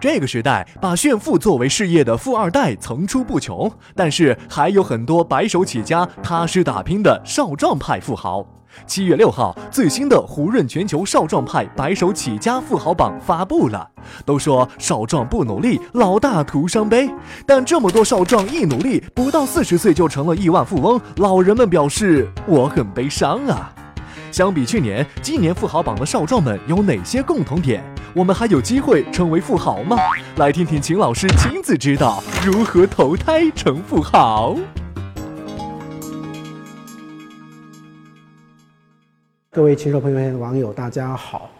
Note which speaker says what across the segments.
Speaker 1: 这个时代，把炫富作为事业的富二代层出不穷，但是还有很多白手起家、踏实打拼的少壮派富豪。七月六号，最新的胡润全球少壮派白手起家富豪榜发布了。都说少壮不努力，老大徒伤悲。但这么多少壮一努力，不到四十岁就成了亿万富翁，老人们表示我很悲伤啊。相比去年，今年富豪榜的少壮们有哪些共同点？我们还有机会成为富豪吗？来听听秦老师亲自指导如何投胎成富豪。
Speaker 2: 各位骑手朋友们、网友，大家好。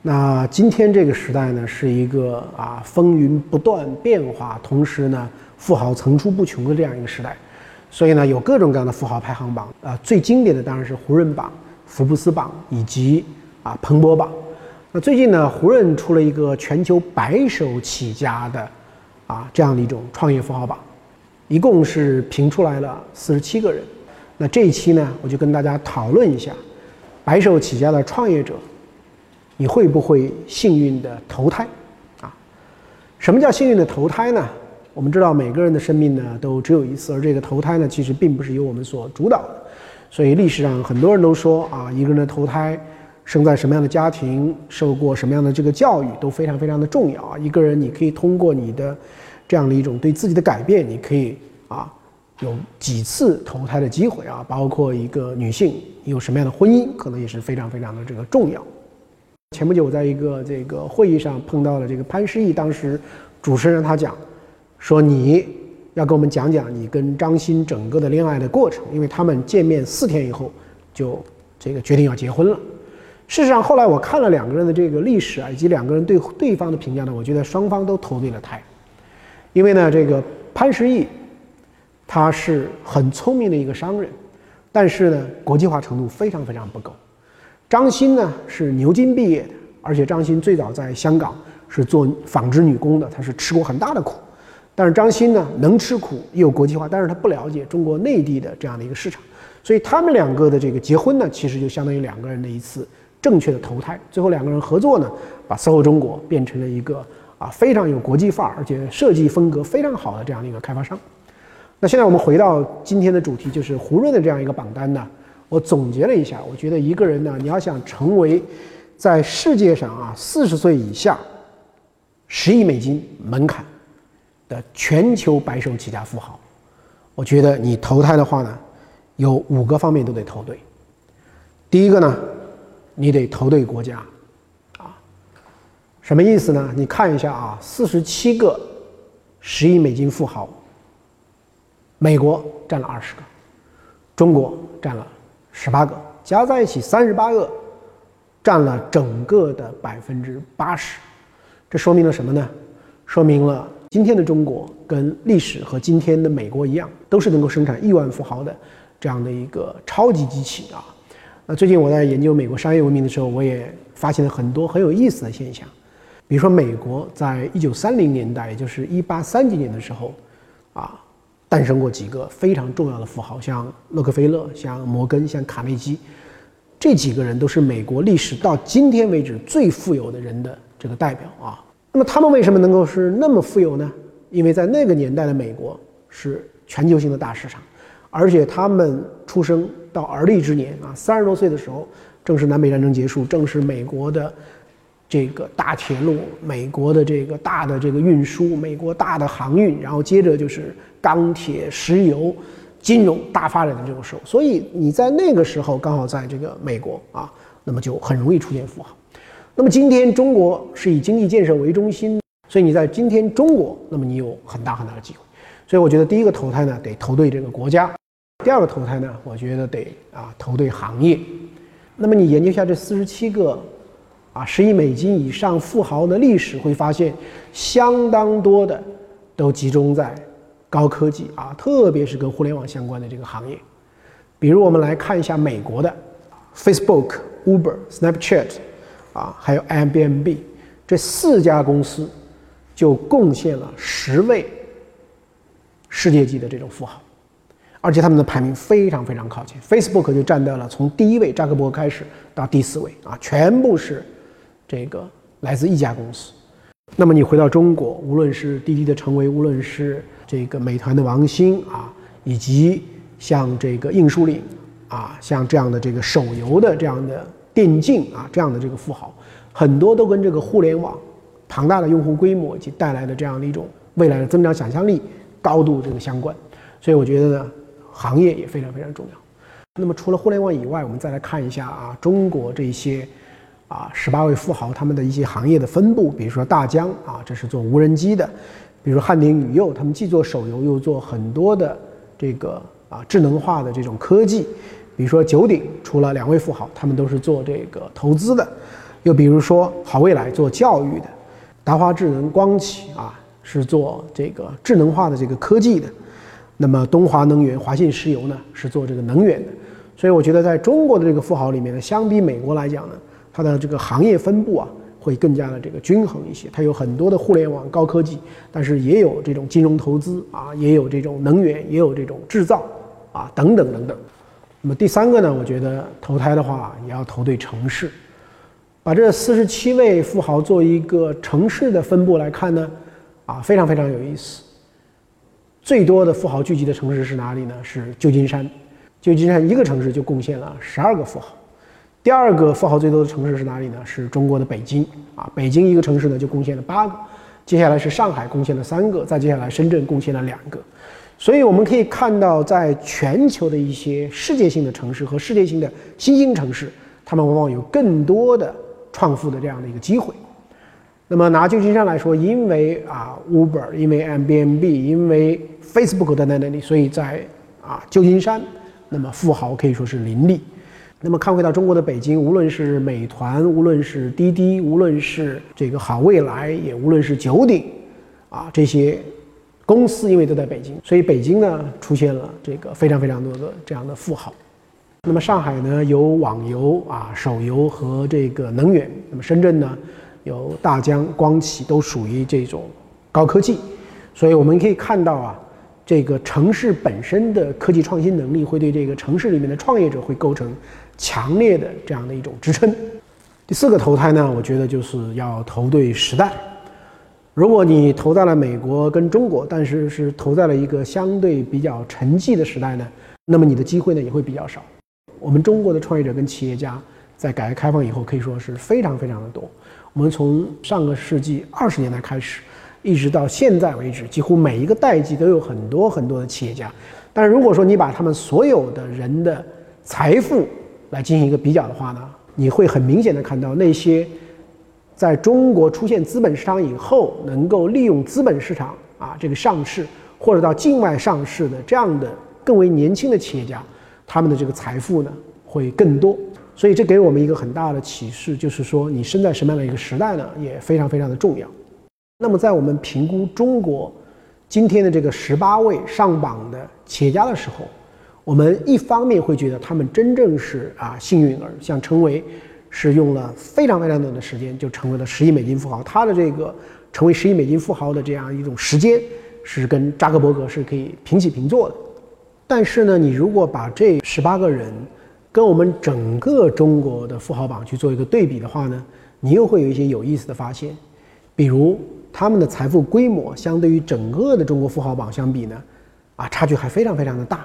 Speaker 2: 那今天这个时代呢，是一个啊风云不断、变化同时呢富豪层出不穷的这样一个时代，所以呢有各种各样的富豪排行榜啊，最经典的当然是胡润榜。福布斯榜以及啊彭博榜，那最近呢，胡润出了一个全球白手起家的啊这样的一种创业富豪榜，一共是评出来了四十七个人。那这一期呢，我就跟大家讨论一下白手起家的创业者，你会不会幸运的投胎啊？什么叫幸运的投胎呢？我们知道每个人的生命呢都只有一次，而这个投胎呢，其实并不是由我们所主导的。所以历史上很多人都说啊，一个人的投胎，生在什么样的家庭，受过什么样的这个教育，都非常非常的重要啊。一个人你可以通过你的这样的一种对自己的改变，你可以啊有几次投胎的机会啊。包括一个女性有什么样的婚姻，可能也是非常非常的这个重要。前不久我在一个这个会议上碰到了这个潘石屹，当时主持人他讲说你。要跟我们讲讲你跟张欣整个的恋爱的过程，因为他们见面四天以后就这个决定要结婚了。事实上，后来我看了两个人的这个历史啊，以及两个人对对方的评价呢，我觉得双方都投对了胎。因为呢，这个潘石屹他是很聪明的一个商人，但是呢，国际化程度非常非常不够。张欣呢是牛津毕业的，而且张欣最早在香港是做纺织女工的，他是吃过很大的苦。但是张欣呢，能吃苦又有国际化，但是他不了解中国内地的这样的一个市场，所以他们两个的这个结婚呢，其实就相当于两个人的一次正确的投胎。最后两个人合作呢，把 SOHO 中国变成了一个啊非常有国际范儿，而且设计风格非常好的这样的一个开发商。那现在我们回到今天的主题，就是胡润的这样一个榜单呢，我总结了一下，我觉得一个人呢，你要想成为在世界上啊四十岁以下十亿美金门槛。的全球白手起家富豪，我觉得你投胎的话呢，有五个方面都得投对。第一个呢，你得投对国家，啊，什么意思呢？你看一下啊，四十七个十亿美金富豪，美国占了二十个，中国占了十八个，加在一起三十八个，占了整个的百分之八十。这说明了什么呢？说明了。今天的中国跟历史和今天的美国一样，都是能够生产亿万富豪的这样的一个超级机器啊。那最近我在研究美国商业文明的时候，我也发现了很多很有意思的现象。比如说，美国在一九三零年代，也就是一八三几年的时候，啊，诞生过几个非常重要的富豪，像洛克菲勒、像摩根、像卡内基，这几个人都是美国历史到今天为止最富有的人的这个代表啊。那么他们为什么能够是那么富有呢？因为在那个年代的美国是全球性的大市场，而且他们出生到而立之年啊，三十多岁的时候，正是南北战争结束，正是美国的这个大铁路、美国的这个大的这个运输、美国大的航运，然后接着就是钢铁、石油、金融大发展的这种时候。所以你在那个时候刚好在这个美国啊，那么就很容易出现富豪。那么今天中国是以经济建设为中心，所以你在今天中国，那么你有很大很大的机会。所以我觉得第一个投胎呢，得投对这个国家；第二个投胎呢，我觉得得啊投对行业。那么你研究一下这四十七个啊十亿美金以上富豪的历史，会发现相当多的都集中在高科技啊，特别是跟互联网相关的这个行业。比如我们来看一下美国的 Facebook、Uber、Snapchat。啊，还有 Airbnb 这四家公司，就贡献了十位世界级的这种富豪，而且他们的排名非常非常靠前。Facebook 就占到了从第一位扎克伯开始到第四位啊，全部是这个来自一家公司。那么你回到中国，无论是滴滴的成为，无论是这个美团的王兴啊，以及像这个应书岭啊，像这样的这个手游的这样的电竞啊这样的这个富豪，很多都跟这个互联网庞大的用户规模以及带来的这样的一种未来的增长想象力高度这个相关。所以我觉得呢，行业也非常非常重要。那么除了互联网以外，我们再来看一下啊，中国这些。啊，十八位富豪他们的一些行业的分布，比如说大疆啊，这是做无人机的；比如汉鼎宇佑，他们既做手游又做很多的这个啊智能化的这种科技；比如说九鼎，除了两位富豪，他们都是做这个投资的；又比如说好未来做教育的；达华智能、光启啊是做这个智能化的这个科技的；那么东华能源、华信石油呢是做这个能源的。所以我觉得在中国的这个富豪里面呢，相比美国来讲呢。它的这个行业分布啊，会更加的这个均衡一些。它有很多的互联网高科技，但是也有这种金融投资啊，也有这种能源，也有这种制造啊，等等等等。那么第三个呢，我觉得投胎的话也要投对城市。把这四十七位富豪做一个城市的分布来看呢，啊，非常非常有意思。最多的富豪聚集的城市是哪里呢？是旧金山。旧金山一个城市就贡献了十二个富豪。第二个富豪最多的城市是哪里呢？是中国的北京啊，北京一个城市呢就贡献了八个，接下来是上海贡献了三个，再接下来深圳贡献了两个，所以我们可以看到，在全球的一些世界性的城市和世界性的新兴城市，他们往往有更多的创富的这样的一个机会。那么拿旧金山来说，因为啊 Uber，因为 Airbnb，因为 Facebook 的在那里，所以在啊旧金山，那么富豪可以说是林立。那么看回到中国的北京，无论是美团，无论是滴滴，无论是这个好未来，也无论是九鼎，啊，这些公司因为都在北京，所以北京呢出现了这个非常非常多的这样的富豪。那么上海呢有网游啊、手游和这个能源。那么深圳呢有大疆、光启，都属于这种高科技。所以我们可以看到啊。这个城市本身的科技创新能力会对这个城市里面的创业者会构成强烈的这样的一种支撑。第四个投胎呢，我觉得就是要投对时代。如果你投在了美国跟中国，但是是投在了一个相对比较沉寂的时代呢，那么你的机会呢也会比较少。我们中国的创业者跟企业家在改革开放以后可以说是非常非常的多。我们从上个世纪二十年代开始。一直到现在为止，几乎每一个代际都有很多很多的企业家。但是如果说你把他们所有的人的财富来进行一个比较的话呢，你会很明显的看到那些在中国出现资本市场以后，能够利用资本市场啊这个上市或者到境外上市的这样的更为年轻的企业家，他们的这个财富呢会更多。所以这给我们一个很大的启示，就是说你生在什么样的一个时代呢，也非常非常的重要。那么，在我们评估中国今天的这个十八位上榜的企业家的时候，我们一方面会觉得他们真正是啊幸运儿，像陈为是用了非常非常短的时间就成为了十亿美金富豪，他的这个成为十亿美金富豪的这样一种时间是跟扎克伯格是可以平起平坐的。但是呢，你如果把这十八个人跟我们整个中国的富豪榜去做一个对比的话呢，你又会有一些有意思的发现，比如。他们的财富规模相对于整个的中国富豪榜相比呢，啊，差距还非常非常的大。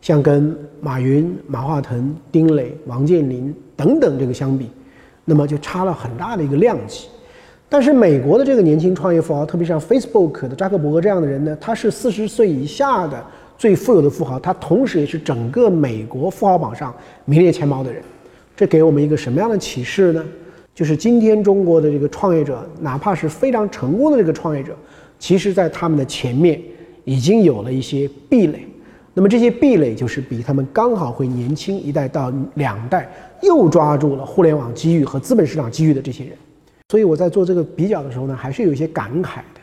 Speaker 2: 像跟马云、马化腾、丁磊、王健林等等这个相比，那么就差了很大的一个量级。但是美国的这个年轻创业富豪，特别像 Facebook 的扎克伯格这样的人呢，他是四十岁以下的最富有的富豪，他同时也是整个美国富豪榜上名列前茅的人。这给我们一个什么样的启示呢？就是今天中国的这个创业者，哪怕是非常成功的这个创业者，其实在他们的前面已经有了一些壁垒。那么这些壁垒就是比他们刚好会年轻一代到两代又抓住了互联网机遇和资本市场机遇的这些人。所以我在做这个比较的时候呢，还是有一些感慨的。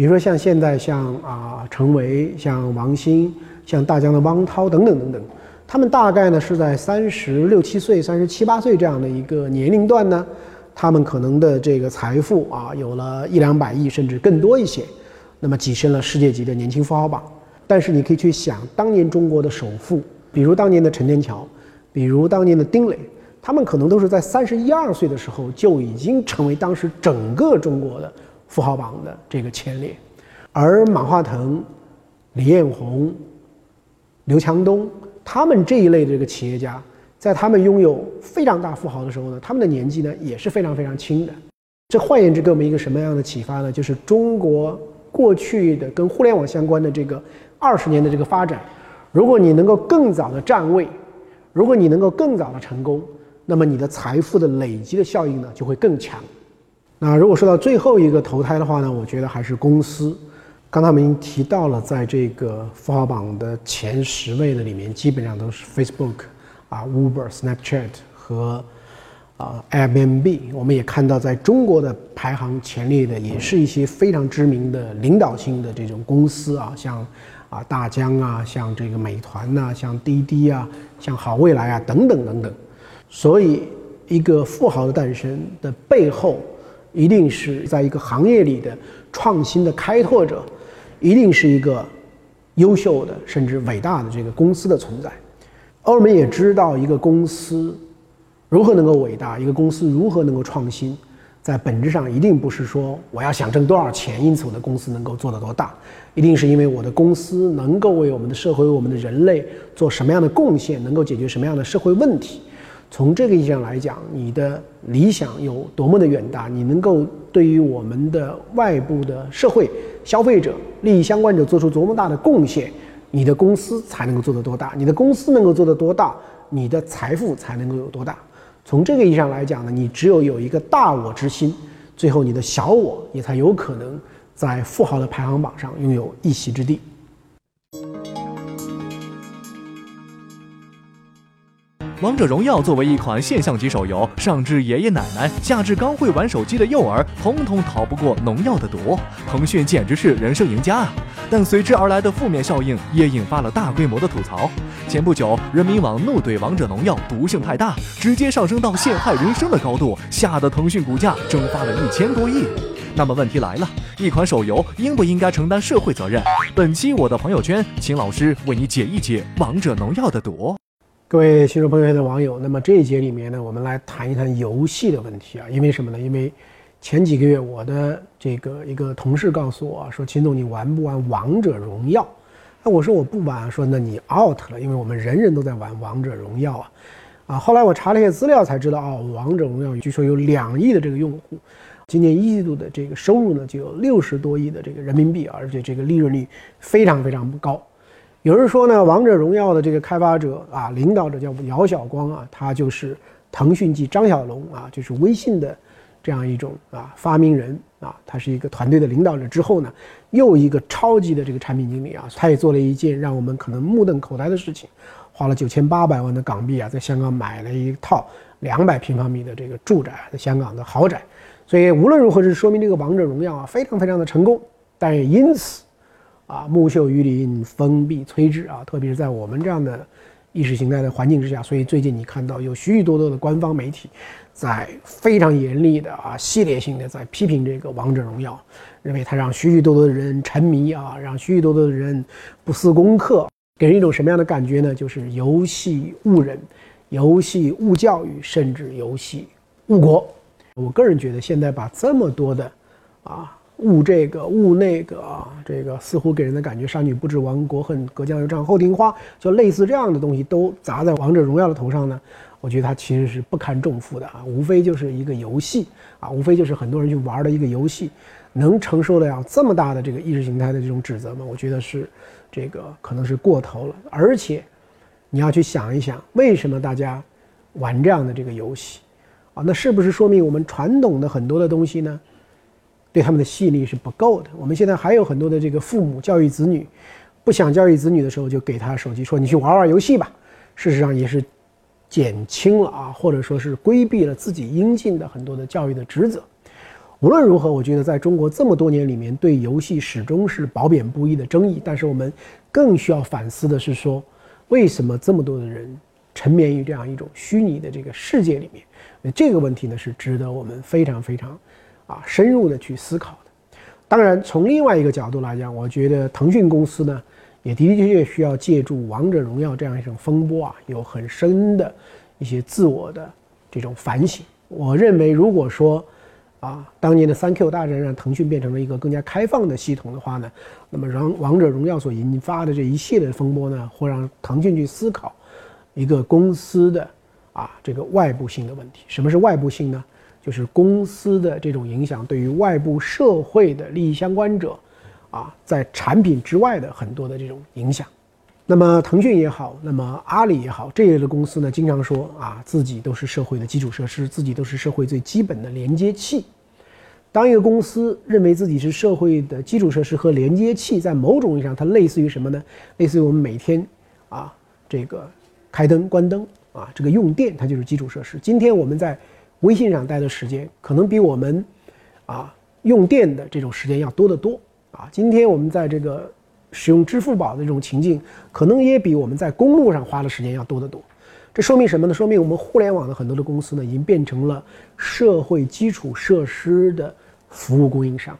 Speaker 2: 比如说像现在像啊陈维、像王兴、像大疆的汪涛等等等等。他们大概呢是在三十六七岁、三十七八岁这样的一个年龄段呢，他们可能的这个财富啊，有了一两百亿甚至更多一些，那么跻身了世界级的年轻富豪榜。但是你可以去想，当年中国的首富，比如当年的陈天桥，比如当年的丁磊，他们可能都是在三十一二岁的时候就已经成为当时整个中国的富豪榜的这个前列。而马化腾、李彦宏、刘强东他们这一类的这个企业家，在他们拥有非常大富豪的时候呢，他们的年纪呢也是非常非常轻的。这换言之，给我们一个什么样的启发呢？就是中国过去的跟互联网相关的这个二十年的这个发展，如果你能够更早的站位，如果你能够更早的成功，那么你的财富的累积的效应呢就会更强。那如果说到最后一个投胎的话呢，我觉得还是公司。刚才我们已经提到了，在这个富豪榜的前十位的里面，基本上都是 Facebook、啊 Uber、Snapchat 和啊 Airbnb。我们也看到，在中国的排行前列的，也是一些非常知名的领导性的这种公司啊，像啊大疆啊，像这个美团呐，像滴滴啊，像好未来啊等等等等。所以，一个富豪的诞生的背后，一定是在一个行业里的创新的开拓者。一定是一个优秀的甚至伟大的这个公司的存在。而我们也知道，一个公司如何能够伟大，一个公司如何能够创新，在本质上一定不是说我要想挣多少钱，因此我的公司能够做得多大，一定是因为我的公司能够为我们的社会、我们的人类做什么样的贡献，能够解决什么样的社会问题。从这个意义上来讲，你的理想有多么的远大，你能够对于我们的外部的社会、消费者、利益相关者做出多么大的贡献，你的公司才能够做得多大。你的公司能够做得多大，你的财富才能够有多大。从这个意义上来讲呢，你只有有一个大我之心，最后你的小我也才有可能在富豪的排行榜上拥有一席之地。
Speaker 1: 王者荣耀作为一款现象级手游，上至爷爷奶奶，下至刚会玩手机的幼儿，统统逃不过农药的毒。腾讯简直是人生赢家啊！但随之而来的负面效应也引发了大规模的吐槽。前不久，人民网怒怼王者荣耀毒性太大，直接上升到陷害人生的高度，吓得腾讯股价蒸发了一千多亿。那么问题来了，一款手游应不应该承担社会责任？本期我的朋友圈，请老师为你解一解王者荣耀的毒。
Speaker 2: 各位新手朋友的网友，那么这一节里面呢，我们来谈一谈游戏的问题啊。因为什么呢？因为前几个月我的这个一个同事告诉我说：“秦总，你玩不玩王者荣耀？”那我说我不玩，说那你 out 了，因为我们人人都在玩王者荣耀啊。啊，后来我查了一些资料才知道，哦，王者荣耀据说有两亿的这个用户，今年一季度的这个收入呢就有六十多亿的这个人民币，而且这个利润率非常非常高。有人说呢，王者荣耀的这个开发者啊，领导者叫姚晓光啊，他就是腾讯继张小龙啊，就是微信的这样一种啊发明人啊，他是一个团队的领导者之后呢，又一个超级的这个产品经理啊，他也做了一件让我们可能目瞪口呆的事情，花了九千八百万的港币啊，在香港买了一套两百平方米的这个住宅，在香港的豪宅，所以无论如何是说明这个王者荣耀啊非常非常的成功，但也因此。啊，木秀于林，风必摧之啊！特别是在我们这样的意识形态的环境之下，所以最近你看到有许许多多的官方媒体在非常严厉的啊，系列性的在批评这个王者荣耀，认为它让许许多多的人沉迷啊，让许许多多的人不思功课，给人一种什么样的感觉呢？就是游戏误人，游戏误教育，甚至游戏误国。我个人觉得，现在把这么多的啊。误这个误那个啊，这个似乎给人的感觉，杀女不知亡国恨，隔江犹唱后庭花，就类似这样的东西都砸在王者荣耀的头上呢。我觉得它其实是不堪重负的啊，无非就是一个游戏啊，无非就是很多人去玩的一个游戏，能承受得了这么大的这个意识形态的这种指责吗？我觉得是这个可能是过头了。而且你要去想一想，为什么大家玩这样的这个游戏啊？那是不是说明我们传统的很多的东西呢？对他们的吸引力是不够的。我们现在还有很多的这个父母教育子女，不想教育子女的时候，就给他手机，说你去玩玩游戏吧。事实上也是减轻了啊，或者说是规避了自己应尽的很多的教育的职责。无论如何，我觉得在中国这么多年里面，对游戏始终是褒贬不一的争议。但是我们更需要反思的是说，为什么这么多的人沉湎于这样一种虚拟的这个世界里面？这个问题呢，是值得我们非常非常。啊，深入的去思考的。当然，从另外一个角度来讲，我觉得腾讯公司呢，也的的确确需要借助《王者荣耀》这样一种风波啊，有很深的一些自我的这种反省。我认为，如果说啊，当年的三 Q 大战让腾讯变成了一个更加开放的系统的话呢，那么让王者荣耀所引发的这一系列的风波呢，会让腾讯去思考一个公司的啊这个外部性的问题。什么是外部性呢？就是公司的这种影响对于外部社会的利益相关者啊，在产品之外的很多的这种影响。那么腾讯也好，那么阿里也好，这一类的公司呢，经常说啊，自己都是社会的基础设施，自己都是社会最基本的连接器。当一个公司认为自己是社会的基础设施和连接器，在某种意义上，它类似于什么呢？类似于我们每天啊，这个开灯、关灯啊，这个用电，它就是基础设施。今天我们在微信上待的时间，可能比我们啊用电的这种时间要多得多啊。今天我们在这个。使用支付宝的这种情境，可能也比我们在公路上花的时间要多得多。这说明什么呢？说明我们互联网的很多的公司呢，已经变成了社会基础设施的服务供应商。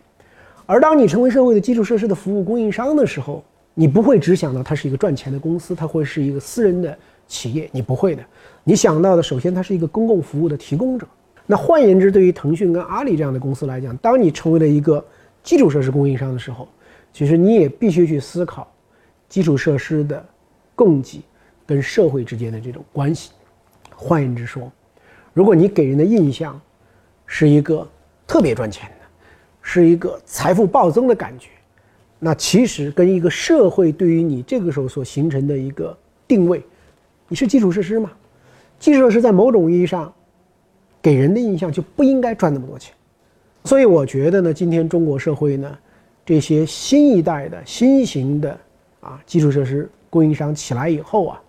Speaker 2: 而当你成为社会的基础设施的服务供应商的时候，你不会只想到它是一个赚钱的公司，它会是一个私人的企业，你不会的。你想到的，首先它是一个公共服务的提供者。那换言之，对于腾讯跟阿里这样的公司来讲，当你成为了一个基础设施供应商的时候，其实你也必须去思考基础设施的供给跟社会之间的这种关系。换言之说，如果你给人的印象是一个特别赚钱的，是一个财富暴增的感觉，那其实跟一个社会对于你这个时候所形成的一个定位，你是基础设施吗？基础设施在某种意义上给人的印象就不应该赚那么多钱。所以我觉得呢，今天中国社会呢。这些新一代的新型的啊基础设施供应商起来以后啊，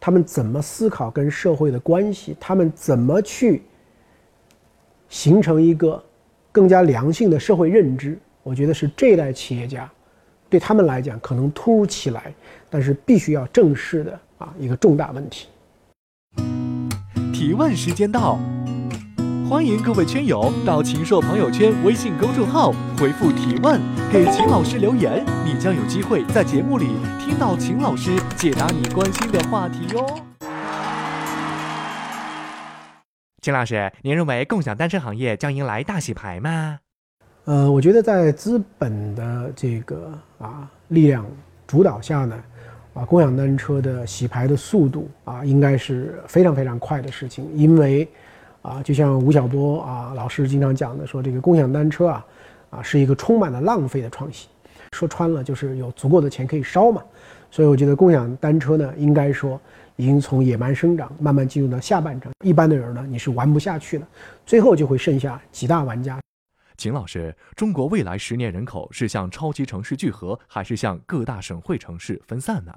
Speaker 2: 他们怎么思考跟社会的关系？他们怎么去形成一个更加良性的社会认知？我觉得是这一代企业家对他们来讲可能突如其来，但是必须要正视的啊一个重大问题。
Speaker 1: 提问时间到。欢迎各位圈友到秦朔朋友圈微信公众号回复提问，给秦老师留言，你将有机会在节目里听到秦老师解答你关心的话题哟。秦老师，您认为共享单车行业将迎来大洗牌吗？
Speaker 2: 呃，我觉得在资本的这个啊力量主导下呢，啊共享单车的洗牌的速度啊应该是非常非常快的事情，因为。啊，就像吴晓波啊老师经常讲的，说这个共享单车啊，啊是一个充满了浪费的创新。说穿了就是有足够的钱可以烧嘛。所以我觉得共享单车呢，应该说已经从野蛮生长，慢慢进入到下半场。一般的人呢，你是玩不下去的，最后就会剩下几大玩家。
Speaker 1: 秦老师，中国未来十年人口是向超级城市聚合，还是向各大省会城市分散呢？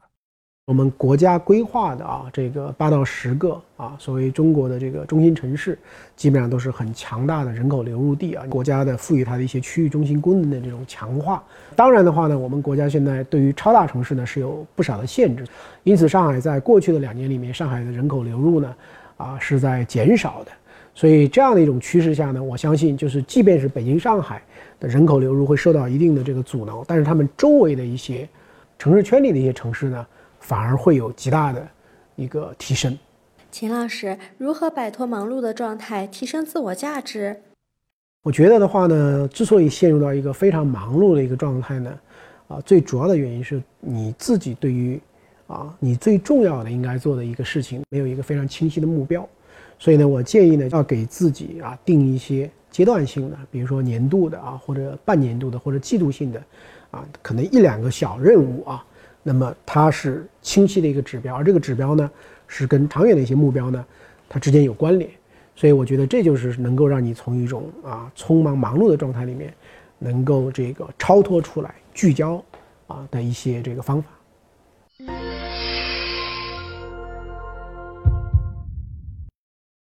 Speaker 2: 我们国家规划的啊，这个八到十个啊，所谓中国的这个中心城市，基本上都是很强大的人口流入地啊。国家的赋予它的一些区域中心功能的这种强化。当然的话呢，我们国家现在对于超大城市呢是有不少的限制，因此上海在过去的两年里面，上海的人口流入呢啊是在减少的。所以这样的一种趋势下呢，我相信就是即便是北京、上海的人口流入会受到一定的这个阻挠，但是他们周围的一些城市圈里的一些城市呢。反而会有极大的一个提升。
Speaker 3: 秦老师，如何摆脱忙碌的状态，提升自我价值？
Speaker 2: 我觉得的话呢，之所以陷入到一个非常忙碌的一个状态呢，啊，最主要的原因是你自己对于啊你最重要的应该做的一个事情没有一个非常清晰的目标。所以呢，我建议呢，要给自己啊定一些阶段性的，比如说年度的啊，或者半年度的，或者季度性的，啊，可能一两个小任务啊。那么它是清晰的一个指标，而这个指标呢，是跟长远的一些目标呢，它之间有关联。所以我觉得这就是能够让你从一种啊匆忙忙碌的状态里面，能够这个超脱出来、聚焦啊的一些这个方法。